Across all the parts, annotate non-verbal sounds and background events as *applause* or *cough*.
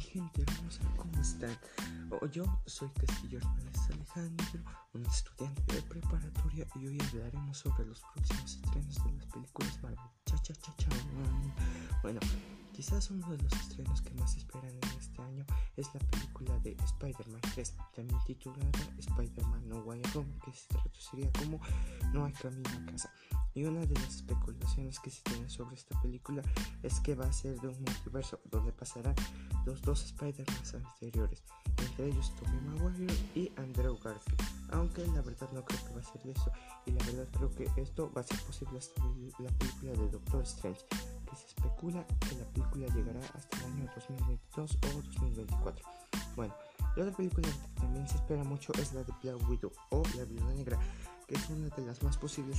gente hermosa, ¿cómo están? Yo soy Castillo Hernández Alejandro, un estudiante de preparatoria y hoy hablaremos sobre los próximos estrenos de las películas Marvel. Cha cha cha cha. Bueno, quizás uno de los estrenos que más esperan en este año es la película de Spider-Man 3, también titulada Spider-Man No Way Home, que se traduciría como No hay camino a casa. Y una de las especulaciones que se tienen sobre esta película es que va a ser de un multiverso donde pasarán los dos Spider-Man anteriores, entre ellos Tobey Maguire y Andrew Garfield. Aunque la verdad no creo que va a ser de eso, y la verdad creo que esto va a ser posible hasta la película de Doctor Strange, que se especula que la película llegará hasta el año 2022 o 2024. Bueno, la otra película que también se espera mucho es la de Black Widow o La Viuda que es una de las más posibles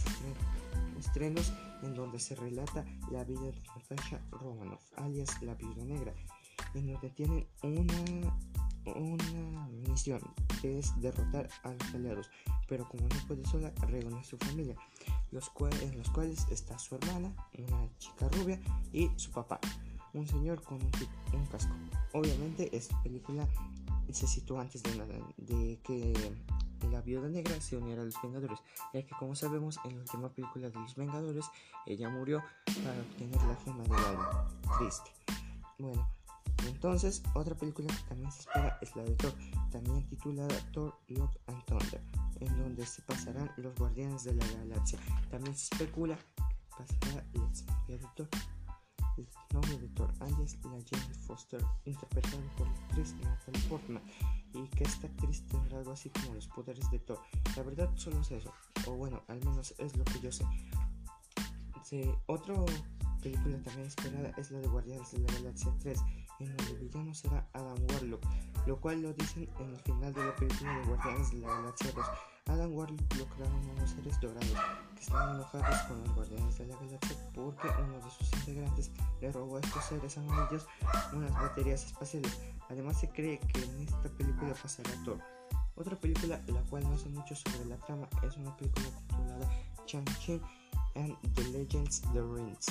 estrenos en donde se relata la vida de Natasha Romanoff, alias la Viuda Negra, en donde tienen una, una misión que es derrotar a los aliados, pero como no puede sola, reúne a su familia, los en los cuales está su hermana, una chica rubia, y su papá, un señor con un, casco. Obviamente esta película se sitúa antes de, de que la viuda negra se uniera a los Vengadores, ya que como sabemos en la última película de los Vengadores, ella murió para obtener la gema del alma. Triste. Bueno, entonces otra película que también se espera es la de Thor, también titulada Thor Love and Thunder, en donde se pasarán los Guardianes de la Galaxia. También se especula que pasará la exnovia de Thor, novio de Thor, alias la Jane Foster, interpretada por la actriz Natalie Portman y que esta actriz tendrá algo así como los poderes de Thor. La verdad solo es eso, o bueno, al menos es lo que yo sé. otra película también esperada es la de Guardianes de la Galaxia 3, en donde el villano será Adam Warlock, lo cual lo dicen en el final de la película de Guardianes de la Galaxia 2. Adam Warlock lo crearon unos seres dorados que están enojados con los Guardianes de la Galaxia porque uno de sus integrantes le robó a estos seres amarillos unas baterías espaciales. Además se cree que en esta película pasará Thor. Otra película, la cual no sé mucho sobre la trama, es una película titulada Chang-Chi and the Legends of the Rings,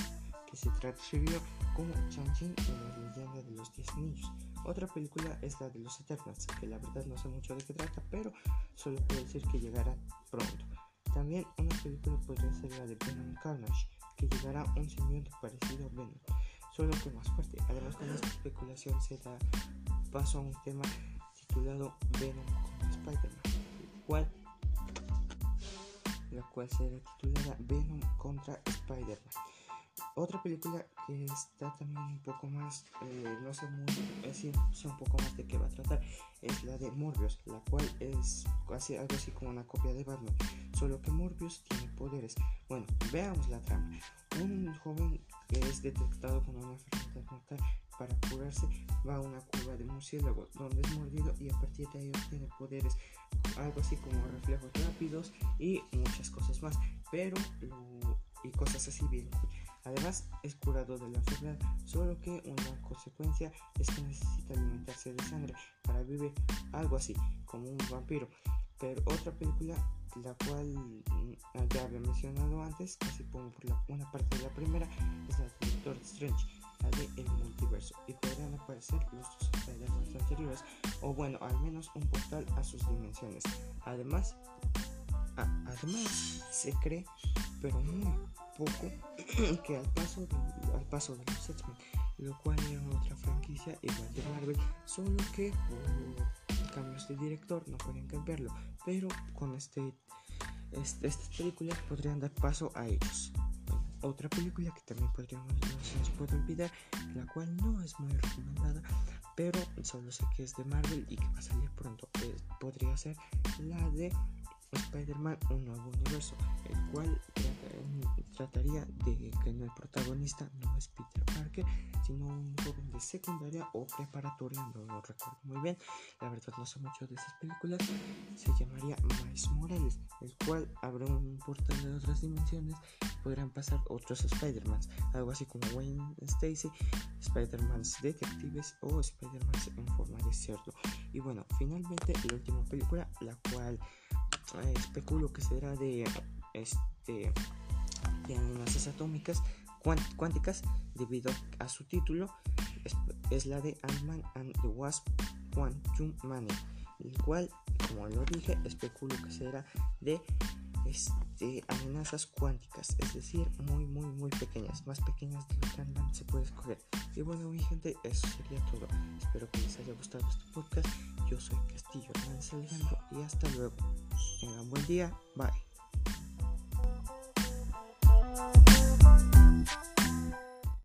que se traduciría como Chang-Chi en la leyenda de los 10 niños. Otra película es la de los Eternals, que la verdad no sé mucho de qué trata, pero solo puedo decir que llegará pronto. También una película podría ser la de Venom Carnage, que llegará un simbionte parecido a Venom, solo que más fuerte. Además, con esta especulación se da paso a un tema titulado Venom contra Spider-Man, cual, la cual será titulada Venom contra Spider-Man. Otra película que está también un poco más, eh, no sé muy, decir, sé un poco más de qué va a tratar, es la de Morbius, la cual es casi algo así como una copia de Batman, solo que Morbius tiene poderes. Bueno, veamos la trama. Un joven que es detectado con una enfermedad mortal para curarse va a una curva de murciélago donde es mordido y a partir de ahí obtiene poderes, algo así como reflejos rápidos y muchas cosas más, pero y cosas así bien. Además, es curado de la enfermedad, solo que una consecuencia es que necesita alimentarse de sangre para vivir algo así, como un vampiro. Pero otra película, la cual mm, ya había mencionado antes, casi como por una parte de la primera, es la de Doctor Strange, la de El Multiverso, y podrían aparecer los dos spider anteriores, o bueno, al menos un portal a sus dimensiones. Además, además se cree, pero poco *clears throat* que al paso de, al paso de los X-Men, lo cual era otra franquicia igual de Marvel, solo que cambios de director no pueden cambiarlo, pero con este, este, estas películas podrían dar paso a ellos. Otra película que también podríamos, no se nos puede olvidar, la cual no es muy recomendada, pero solo sé que es de Marvel y que va a salir pronto. podría ser la de Spider-Man Un Nuevo Universo, el cual trataría de que el protagonista no es Peter Parker, sino un joven de secundaria o preparatoria, no lo recuerdo muy bien, la verdad no sé mucho de esas películas, se llamaría Miles Morales, el cual abre un portal de otras dimensiones y podrán pasar otros Spider-Man, algo así como Wayne Stacy, Spider-Man Detectives o Spider-Man en forma de cerdo. Y bueno, finalmente la última película, la cual eh, especulo que será de este de amenazas atómicas cuánticas debido a su título es, la de Ant-Man and the Wasp Quantum Mania, el cual, como lo dije, especulo que será de este, amenazas cuánticas, es decir, muy, muy, muy pequeñas, más pequeñas de lo que Ant-Man se puede escoger. Y bueno, mi gente, eso sería todo. Espero que les haya gustado este podcast. Yo soy Castillo Hernández y hasta luego. Tengan buen día. Bye.